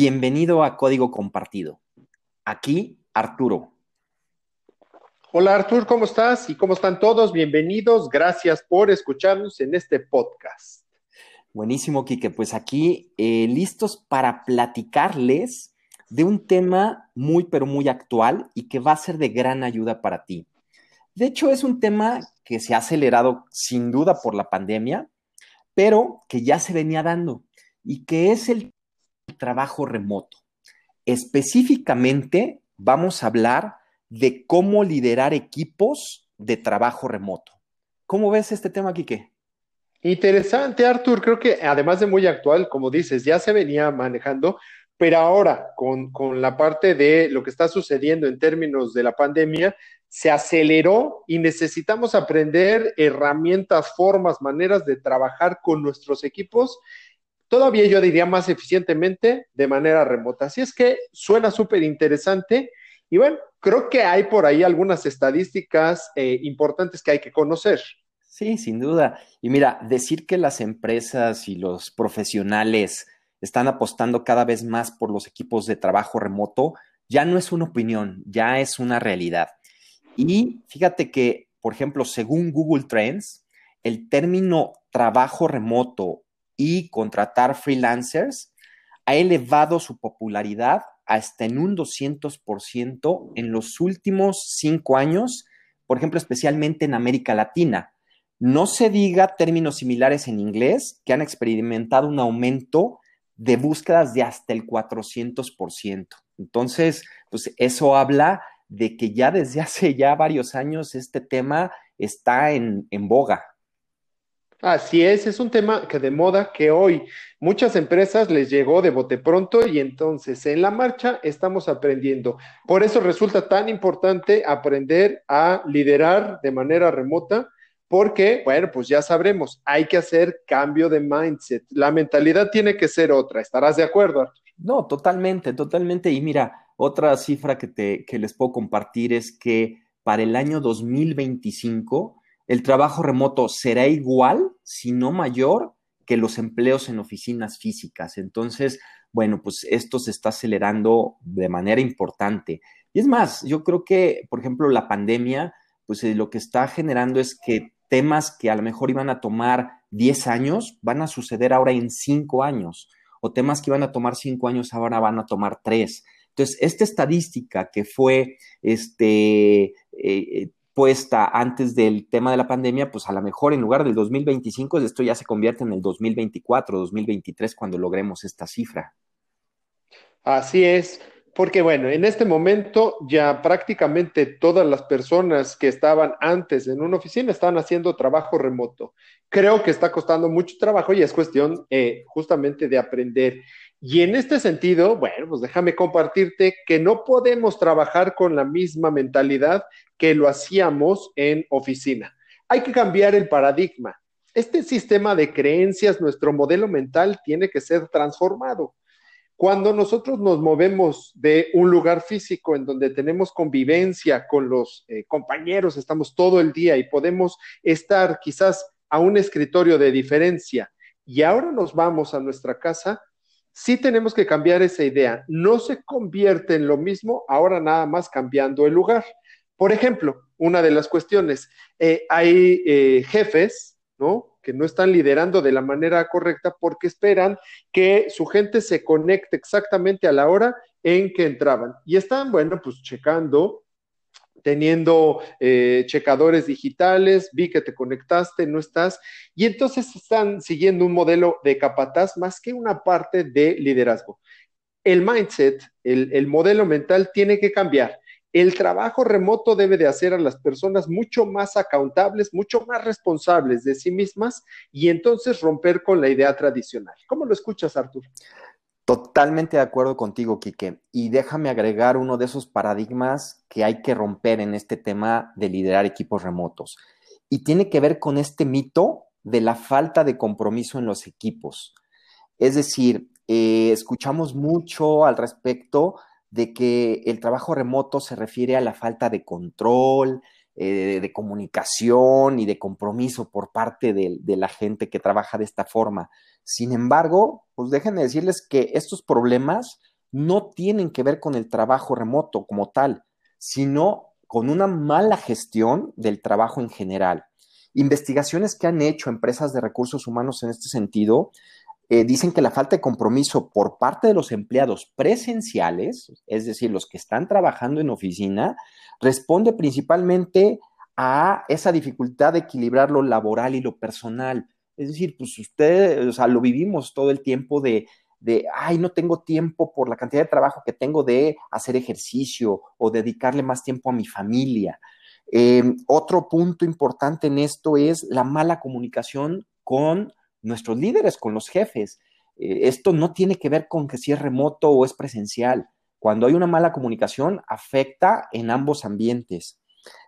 Bienvenido a Código Compartido. Aquí Arturo. Hola Arturo, ¿cómo estás? ¿Y cómo están todos? Bienvenidos. Gracias por escucharnos en este podcast. Buenísimo, Quique. Pues aquí eh, listos para platicarles de un tema muy, pero muy actual y que va a ser de gran ayuda para ti. De hecho, es un tema que se ha acelerado sin duda por la pandemia, pero que ya se venía dando y que es el trabajo remoto. Específicamente, vamos a hablar de cómo liderar equipos de trabajo remoto. ¿Cómo ves este tema, Quique? Interesante, Artur. Creo que además de muy actual, como dices, ya se venía manejando, pero ahora con, con, la parte de lo que está sucediendo en términos de la pandemia, se aceleró y necesitamos aprender herramientas, formas, maneras de trabajar con nuestros equipos todavía yo diría más eficientemente de manera remota. Así es que suena súper interesante y bueno, creo que hay por ahí algunas estadísticas eh, importantes que hay que conocer. Sí, sin duda. Y mira, decir que las empresas y los profesionales están apostando cada vez más por los equipos de trabajo remoto ya no es una opinión, ya es una realidad. Y fíjate que, por ejemplo, según Google Trends, el término trabajo remoto y contratar freelancers ha elevado su popularidad hasta en un 200% en los últimos cinco años, por ejemplo, especialmente en América Latina. No se diga términos similares en inglés que han experimentado un aumento de búsquedas de hasta el 400%. Entonces, pues eso habla de que ya desde hace ya varios años este tema está en, en boga. Así es, es un tema que de moda que hoy muchas empresas les llegó de bote pronto y entonces en la marcha estamos aprendiendo. Por eso resulta tan importante aprender a liderar de manera remota porque, bueno, pues ya sabremos, hay que hacer cambio de mindset. La mentalidad tiene que ser otra. ¿Estarás de acuerdo? No, totalmente, totalmente. Y mira, otra cifra que, te, que les puedo compartir es que para el año 2025 el trabajo remoto será igual, si no mayor, que los empleos en oficinas físicas. Entonces, bueno, pues esto se está acelerando de manera importante. Y es más, yo creo que, por ejemplo, la pandemia, pues eh, lo que está generando es que temas que a lo mejor iban a tomar 10 años van a suceder ahora en 5 años, o temas que iban a tomar 5 años ahora van a tomar 3. Entonces, esta estadística que fue este, eh, eh, puesta antes del tema de la pandemia, pues a lo mejor en lugar del 2025, esto ya se convierte en el 2024, 2023, cuando logremos esta cifra. Así es, porque bueno, en este momento ya prácticamente todas las personas que estaban antes en una oficina están haciendo trabajo remoto. Creo que está costando mucho trabajo y es cuestión eh, justamente de aprender. Y en este sentido, bueno, pues déjame compartirte que no podemos trabajar con la misma mentalidad que lo hacíamos en oficina. Hay que cambiar el paradigma. Este sistema de creencias, nuestro modelo mental, tiene que ser transformado. Cuando nosotros nos movemos de un lugar físico en donde tenemos convivencia con los eh, compañeros, estamos todo el día y podemos estar quizás a un escritorio de diferencia y ahora nos vamos a nuestra casa, sí tenemos que cambiar esa idea. No se convierte en lo mismo ahora nada más cambiando el lugar. Por ejemplo, una de las cuestiones, eh, hay eh, jefes, ¿no? Que no están liderando de la manera correcta porque esperan que su gente se conecte exactamente a la hora en que entraban. Y están, bueno, pues checando teniendo eh, checadores digitales, vi que te conectaste, no estás, y entonces están siguiendo un modelo de capataz más que una parte de liderazgo. El mindset, el, el modelo mental tiene que cambiar. El trabajo remoto debe de hacer a las personas mucho más accountables, mucho más responsables de sí mismas y entonces romper con la idea tradicional. ¿Cómo lo escuchas, Artur? Totalmente de acuerdo contigo, Quique. Y déjame agregar uno de esos paradigmas que hay que romper en este tema de liderar equipos remotos. Y tiene que ver con este mito de la falta de compromiso en los equipos. Es decir, eh, escuchamos mucho al respecto de que el trabajo remoto se refiere a la falta de control, eh, de comunicación y de compromiso por parte de, de, la gente que trabaja de esta forma. Sin embargo, pues déjenme decirles que estos problemas no tienen que ver con el trabajo remoto como tal, sino con una mala gestión del trabajo en general. Investigaciones que han hecho empresas de recursos humanos en este sentido eh, dicen que la falta de compromiso por parte de los empleados presenciales, es decir, los que están trabajando en oficina, responde principalmente a esa dificultad de equilibrar lo laboral y lo personal. Es decir, pues usted, o sea, lo vivimos todo el tiempo de, de, ay, no tengo tiempo por la cantidad de trabajo que tengo de hacer ejercicio o dedicarle más tiempo a mi familia. Eh, otro punto importante en esto es la mala comunicación con nuestros líderes, con los jefes. Eh, esto no tiene que ver con que si es remoto o es presencial. Cuando hay una mala comunicación, afecta en ambos ambientes.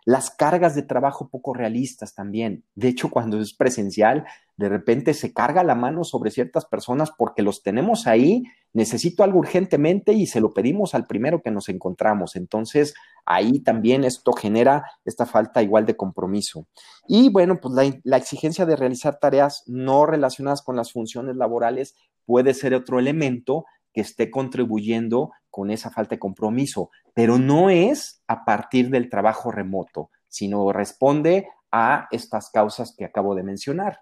Las cargas de trabajo poco realistas también. De hecho, cuando es presencial, de repente se carga la mano sobre ciertas personas porque los tenemos ahí, necesito algo urgentemente y se lo pedimos al primero que nos encontramos. Entonces, ahí también esto genera esta falta igual de compromiso. Y bueno, pues la, la exigencia de realizar tareas no relacionadas con las funciones laborales puede ser otro elemento que esté contribuyendo con esa falta de compromiso, pero no es a partir del trabajo remoto, sino responde a estas causas que acabo de mencionar.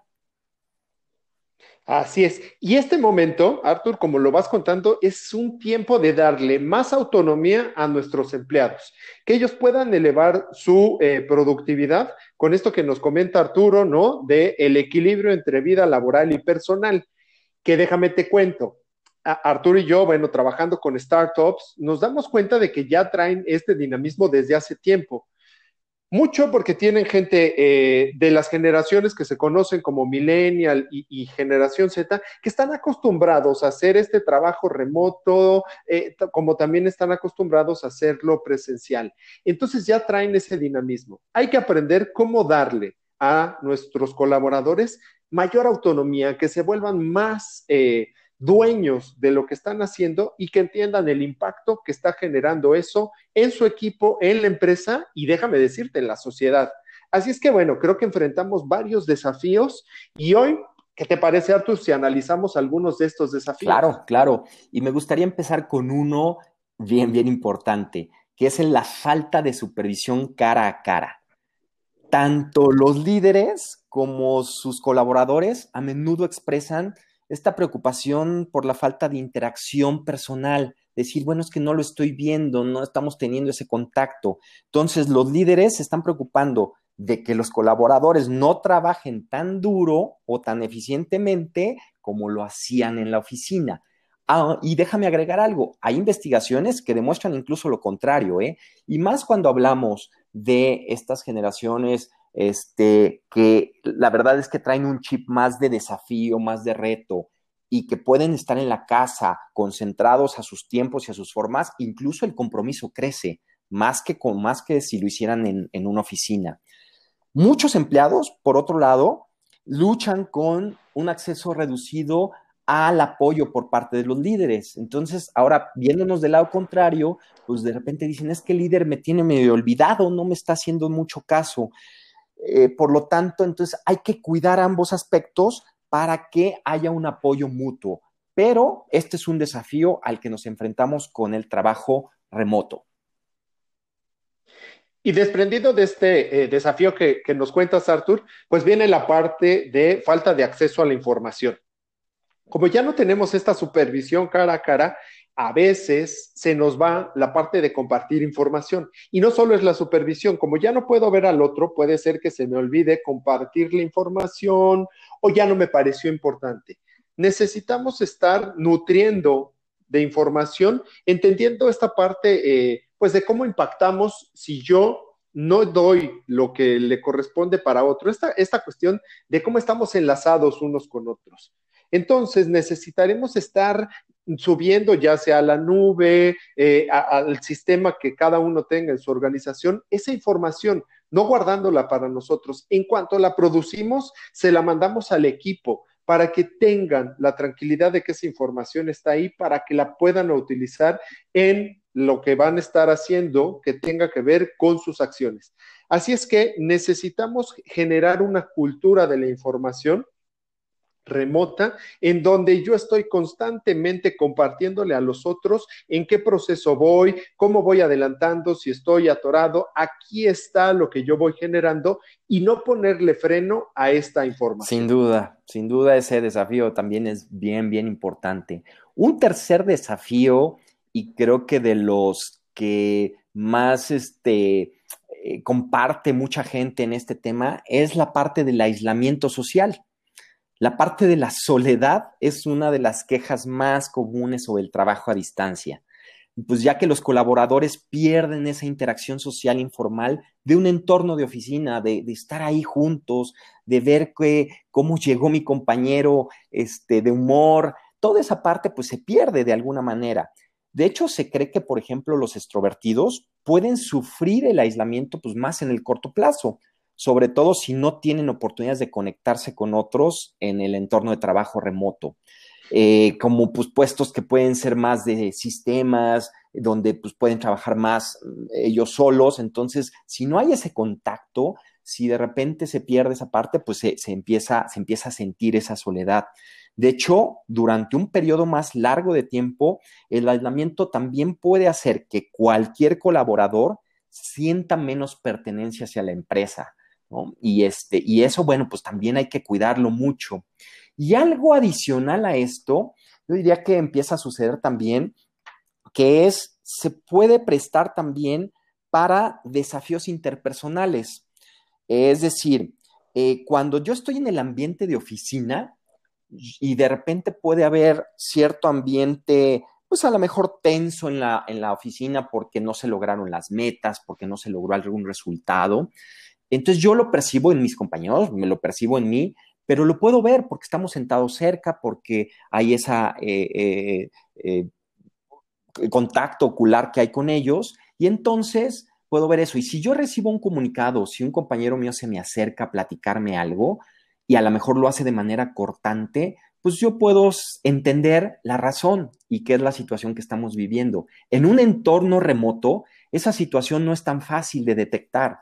Así es. Y este momento, Arthur, como lo vas contando, es un tiempo de darle más autonomía a nuestros empleados, que ellos puedan elevar su eh, productividad con esto que nos comenta Arturo, ¿no? De el equilibrio entre vida laboral y personal. Que déjame te cuento, Arturo y yo, bueno, trabajando con startups, nos damos cuenta de que ya traen este dinamismo desde hace tiempo. Mucho porque tienen gente eh, de las generaciones que se conocen como millennial y, generación Z, que están acostumbrados a hacer este trabajo remoto, eh, como también están acostumbrados a hacerlo presencial. Entonces ya traen ese dinamismo. Hay que aprender cómo darle a nuestros colaboradores mayor autonomía, que se vuelvan más... Eh, dueños de lo que están haciendo y que entiendan el impacto que está generando eso en su equipo, en la empresa y déjame decirte, en la sociedad. Así es que bueno, creo que enfrentamos varios desafíos y hoy, ¿qué te parece, Artur, si analizamos algunos de estos desafíos? Claro, claro. Y me gustaría empezar con uno bien, bien importante, que es la falta de supervisión cara a cara. Tanto los líderes como sus colaboradores a menudo expresan esta preocupación por la falta de interacción personal, decir, bueno, es que no lo estoy viendo, no estamos teniendo ese contacto. Entonces, los líderes se están preocupando de que los colaboradores no trabajen tan duro o tan eficientemente como lo hacían en la oficina. Ah, y déjame agregar algo, hay investigaciones que demuestran incluso lo contrario, ¿eh? Y más cuando hablamos de estas generaciones este, que la verdad es que traen un chip más de desafío, más de reto y que pueden estar en la casa concentrados a sus tiempos y a sus formas, incluso el compromiso crece más que, con, más que si lo hicieran en, en una oficina. Muchos empleados, por otro lado, luchan con un acceso reducido al apoyo por parte de los líderes. Entonces, ahora viéndonos del lado contrario, pues de repente dicen, es que el líder me tiene medio olvidado, no me está haciendo mucho caso. Eh, por lo tanto, entonces hay que cuidar ambos aspectos para que haya un apoyo mutuo. Pero este es un desafío al que nos enfrentamos con el trabajo remoto. Y desprendido de este eh, desafío que, nos cuentas, Artur, pues viene la parte de falta de acceso a la información. Como ya no tenemos esta supervisión cara a cara, a veces se nos va la parte de compartir información. Y no solo es la supervisión, como ya no puedo ver al otro, puede ser que se me olvide compartir la información o ya no me pareció importante. Necesitamos estar nutriendo de información, entendiendo esta parte, eh, pues de cómo impactamos si yo no doy lo que le corresponde para otro. Esta, esta cuestión de cómo estamos enlazados unos con otros. Entonces necesitaremos estar subiendo ya sea a la nube, eh, al sistema que cada uno tenga en su organización, esa información, no guardándola para nosotros. En cuanto la producimos, se la mandamos al equipo para que tengan la tranquilidad de que esa información está ahí, para que la puedan utilizar en lo que van a estar haciendo que tenga que ver con sus acciones. Así es que necesitamos generar una cultura de la información remota, en donde yo estoy constantemente compartiéndole a los otros en qué proceso voy, cómo voy adelantando, si estoy atorado, aquí está lo que yo voy generando y no ponerle freno a esta información. Sin duda, sin duda ese desafío también es bien, bien importante. Un tercer desafío, y creo que de los que más este, eh, comparte mucha gente en este tema, es la parte del aislamiento social. La parte de la soledad es una de las quejas más comunes sobre el trabajo a distancia, pues ya que los colaboradores pierden esa interacción social informal de un entorno de oficina, de, estar ahí juntos, de ver cómo llegó mi compañero este, de humor, toda esa parte pues se pierde de alguna manera. De hecho, se cree que, por ejemplo, los extrovertidos pueden sufrir el aislamiento pues más en el corto plazo, sobre todo si no tienen oportunidades de conectarse con otros en el entorno de trabajo remoto. Eh, como pues, puestos que pueden ser más de sistemas, donde pues, pueden trabajar más mm, ellos solos. Entonces, si no hay ese contacto, si de repente se pierde esa parte, pues se, empieza, se empieza a sentir esa soledad. De hecho, durante un periodo más largo de tiempo, el aislamiento también puede hacer que cualquier colaborador sienta menos pertenencia hacia la empresa. Y, este, y eso, bueno, pues también hay que cuidarlo mucho. Y algo adicional a esto, yo diría que empieza a suceder también, que es, se puede prestar también para desafíos interpersonales. Es decir, eh, cuando yo estoy en el ambiente de oficina y de repente puede haber cierto ambiente, pues a lo mejor tenso en la, en la oficina porque no se lograron las metas, porque no se logró algún resultado, entonces yo lo percibo en mis compañeros, me lo percibo en mí, pero lo puedo ver porque estamos sentados cerca, porque hay ese eh, eh, eh, contacto ocular que hay con ellos, y entonces puedo ver eso. Y si yo recibo un comunicado, si un compañero mío se me acerca a platicarme algo, y a lo mejor lo hace de manera cortante, pues yo puedo entender la razón y qué es la situación que estamos viviendo. En un entorno remoto, esa situación no es tan fácil de detectar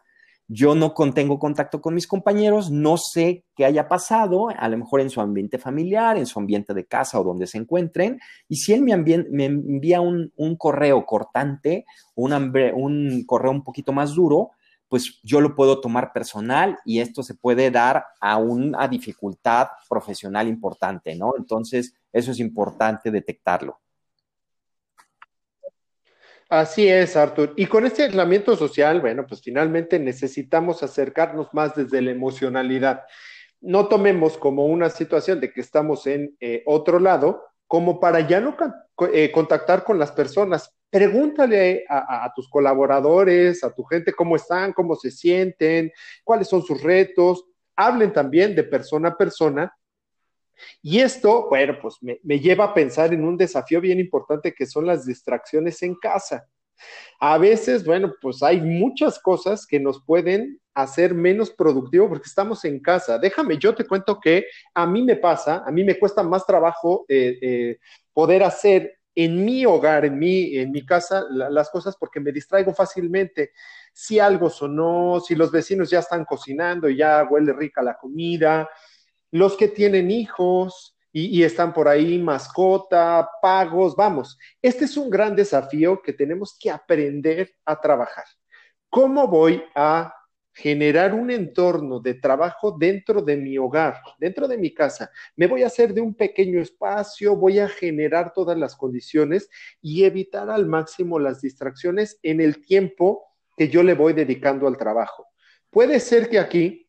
yo no tengo contacto con mis compañeros, no sé qué haya pasado, a lo mejor en su ambiente familiar, en su ambiente de casa o donde se encuentren, y si él me, envía un, correo cortante, un, un correo un poquito más duro, pues yo lo puedo tomar personal y esto se puede dar a una dificultad profesional importante, ¿no? Entonces, eso es importante detectarlo. Así es, Arthur. Y con este aislamiento social, bueno, pues finalmente necesitamos acercarnos más desde la emocionalidad. No tomemos como una situación de que estamos en eh, otro lado, como para ya no eh, contactar con las personas. Pregúntale a, tus colaboradores, a tu gente, cómo están, cómo se sienten, cuáles son sus retos. Hablen también de persona a persona y esto, bueno, pues me, lleva a pensar en un desafío bien importante que son las distracciones en casa. A veces, bueno, pues hay muchas cosas que nos pueden hacer menos productivo porque estamos en casa. Déjame, yo te cuento que a mí me pasa, a mí me cuesta más trabajo eh, eh, poder hacer en mi hogar, en mi, en mi casa, las cosas porque me distraigo fácilmente. Si algo sonó, si los vecinos ya están cocinando y ya huele rica la comida, los que tienen hijos y, están por ahí, mascota, pagos, vamos, este es un gran desafío que tenemos que aprender a trabajar. ¿Cómo voy a generar un entorno de trabajo dentro de mi hogar, dentro de mi casa. Me voy a hacer de un pequeño espacio, voy a generar todas las condiciones y evitar al máximo las distracciones en el tiempo que yo le voy dedicando al trabajo. Puede ser que aquí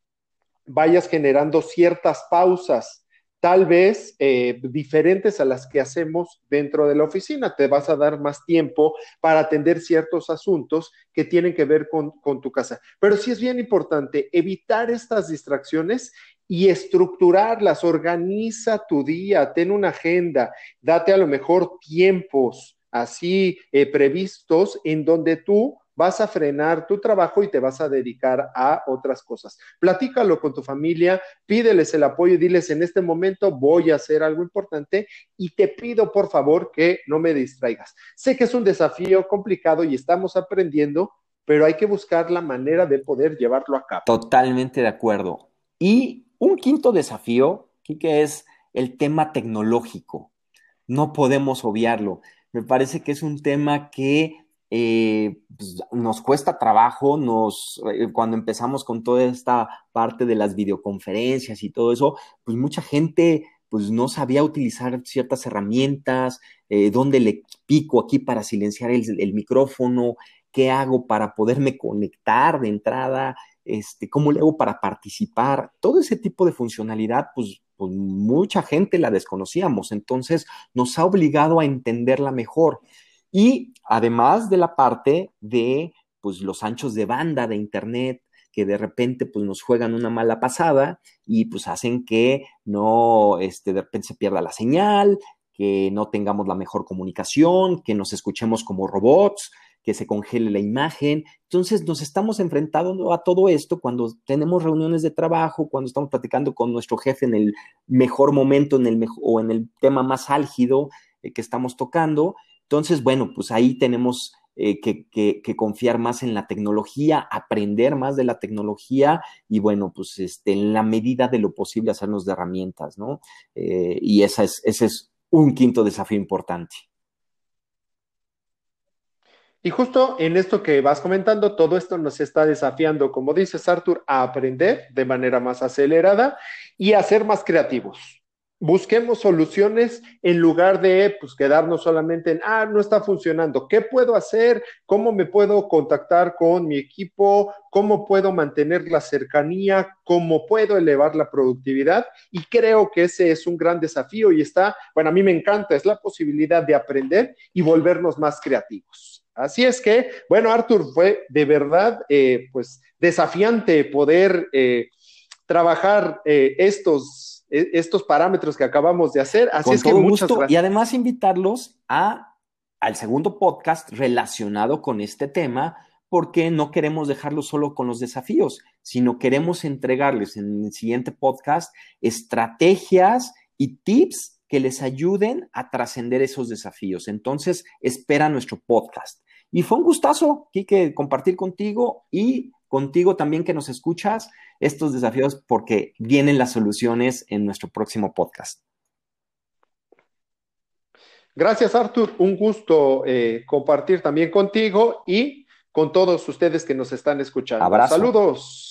vayas generando ciertas pausas, tal vez eh, diferentes a las que hacemos dentro de la oficina. Te vas a dar más tiempo para atender ciertos asuntos que tienen que ver con, con tu casa. Pero sí es bien importante evitar estas distracciones y estructurarlas, organiza tu día, ten una agenda, date a lo mejor tiempos así eh, previstos en donde tú vas a frenar tu trabajo y te vas a dedicar a otras cosas. Platícalo con tu familia, pídeles el apoyo y diles, en este momento voy a hacer algo importante y te pido por favor que no me distraigas. Sé que es un desafío complicado y estamos aprendiendo, pero hay que buscar la manera de poder llevarlo a cabo. Totalmente de acuerdo. Y un quinto desafío, que es el tema tecnológico. No podemos obviarlo. Me parece que es un tema que eh, pues, nos cuesta trabajo, nos, eh, cuando empezamos con toda esta parte de las videoconferencias y todo eso, pues mucha gente pues no sabía utilizar ciertas herramientas, eh, dónde le pico aquí para silenciar el, micrófono, qué hago para poderme conectar de entrada, este, cómo le hago para participar, todo ese tipo de funcionalidad, pues, pues mucha gente la desconocíamos, entonces nos ha obligado a entenderla mejor. Y además de la parte de pues, los anchos de banda de Internet, que de repente pues, nos juegan una mala pasada y pues hacen que no, este, de repente se pierda la señal, que no tengamos la mejor comunicación, que nos escuchemos como robots, que se congele la imagen. Entonces nos estamos enfrentando a todo esto cuando tenemos reuniones de trabajo, cuando estamos platicando con nuestro jefe en el mejor momento en el o en el tema más álgido eh, que estamos tocando. Entonces, bueno, pues ahí tenemos eh, que, confiar más en la tecnología, aprender más de la tecnología y bueno, pues este, en la medida de lo posible hacernos de herramientas, ¿no? Eh, y esa es, ese es un quinto desafío importante. Y justo en esto que vas comentando, todo esto nos está desafiando, como dices Arthur, a aprender de manera más acelerada y a ser más creativos busquemos soluciones en lugar de pues, quedarnos solamente en, ah, no está funcionando, ¿qué puedo hacer? ¿Cómo me puedo contactar con mi equipo? ¿Cómo puedo mantener la cercanía? ¿Cómo puedo elevar la productividad? Y creo que ese es un gran desafío y está, bueno, a mí me encanta, es la posibilidad de aprender y volvernos más creativos. Así es que, bueno, Arthur, fue de verdad, eh, pues, desafiante poder eh, trabajar eh, estos estos parámetros que acabamos de hacer. Así es que muchas Y además invitarlos a, al segundo podcast relacionado con este tema, porque no queremos dejarlo solo con los desafíos, sino queremos entregarles en el siguiente podcast estrategias y tips que les ayuden a trascender esos desafíos. Entonces, espera nuestro podcast. Y fue un gustazo, Kike, compartir contigo y contigo también que nos escuchas estos desafíos porque vienen las soluciones en nuestro próximo podcast. Gracias, Artur. Un gusto eh, compartir también contigo y con todos ustedes que nos están escuchando. Abrazo. Saludos.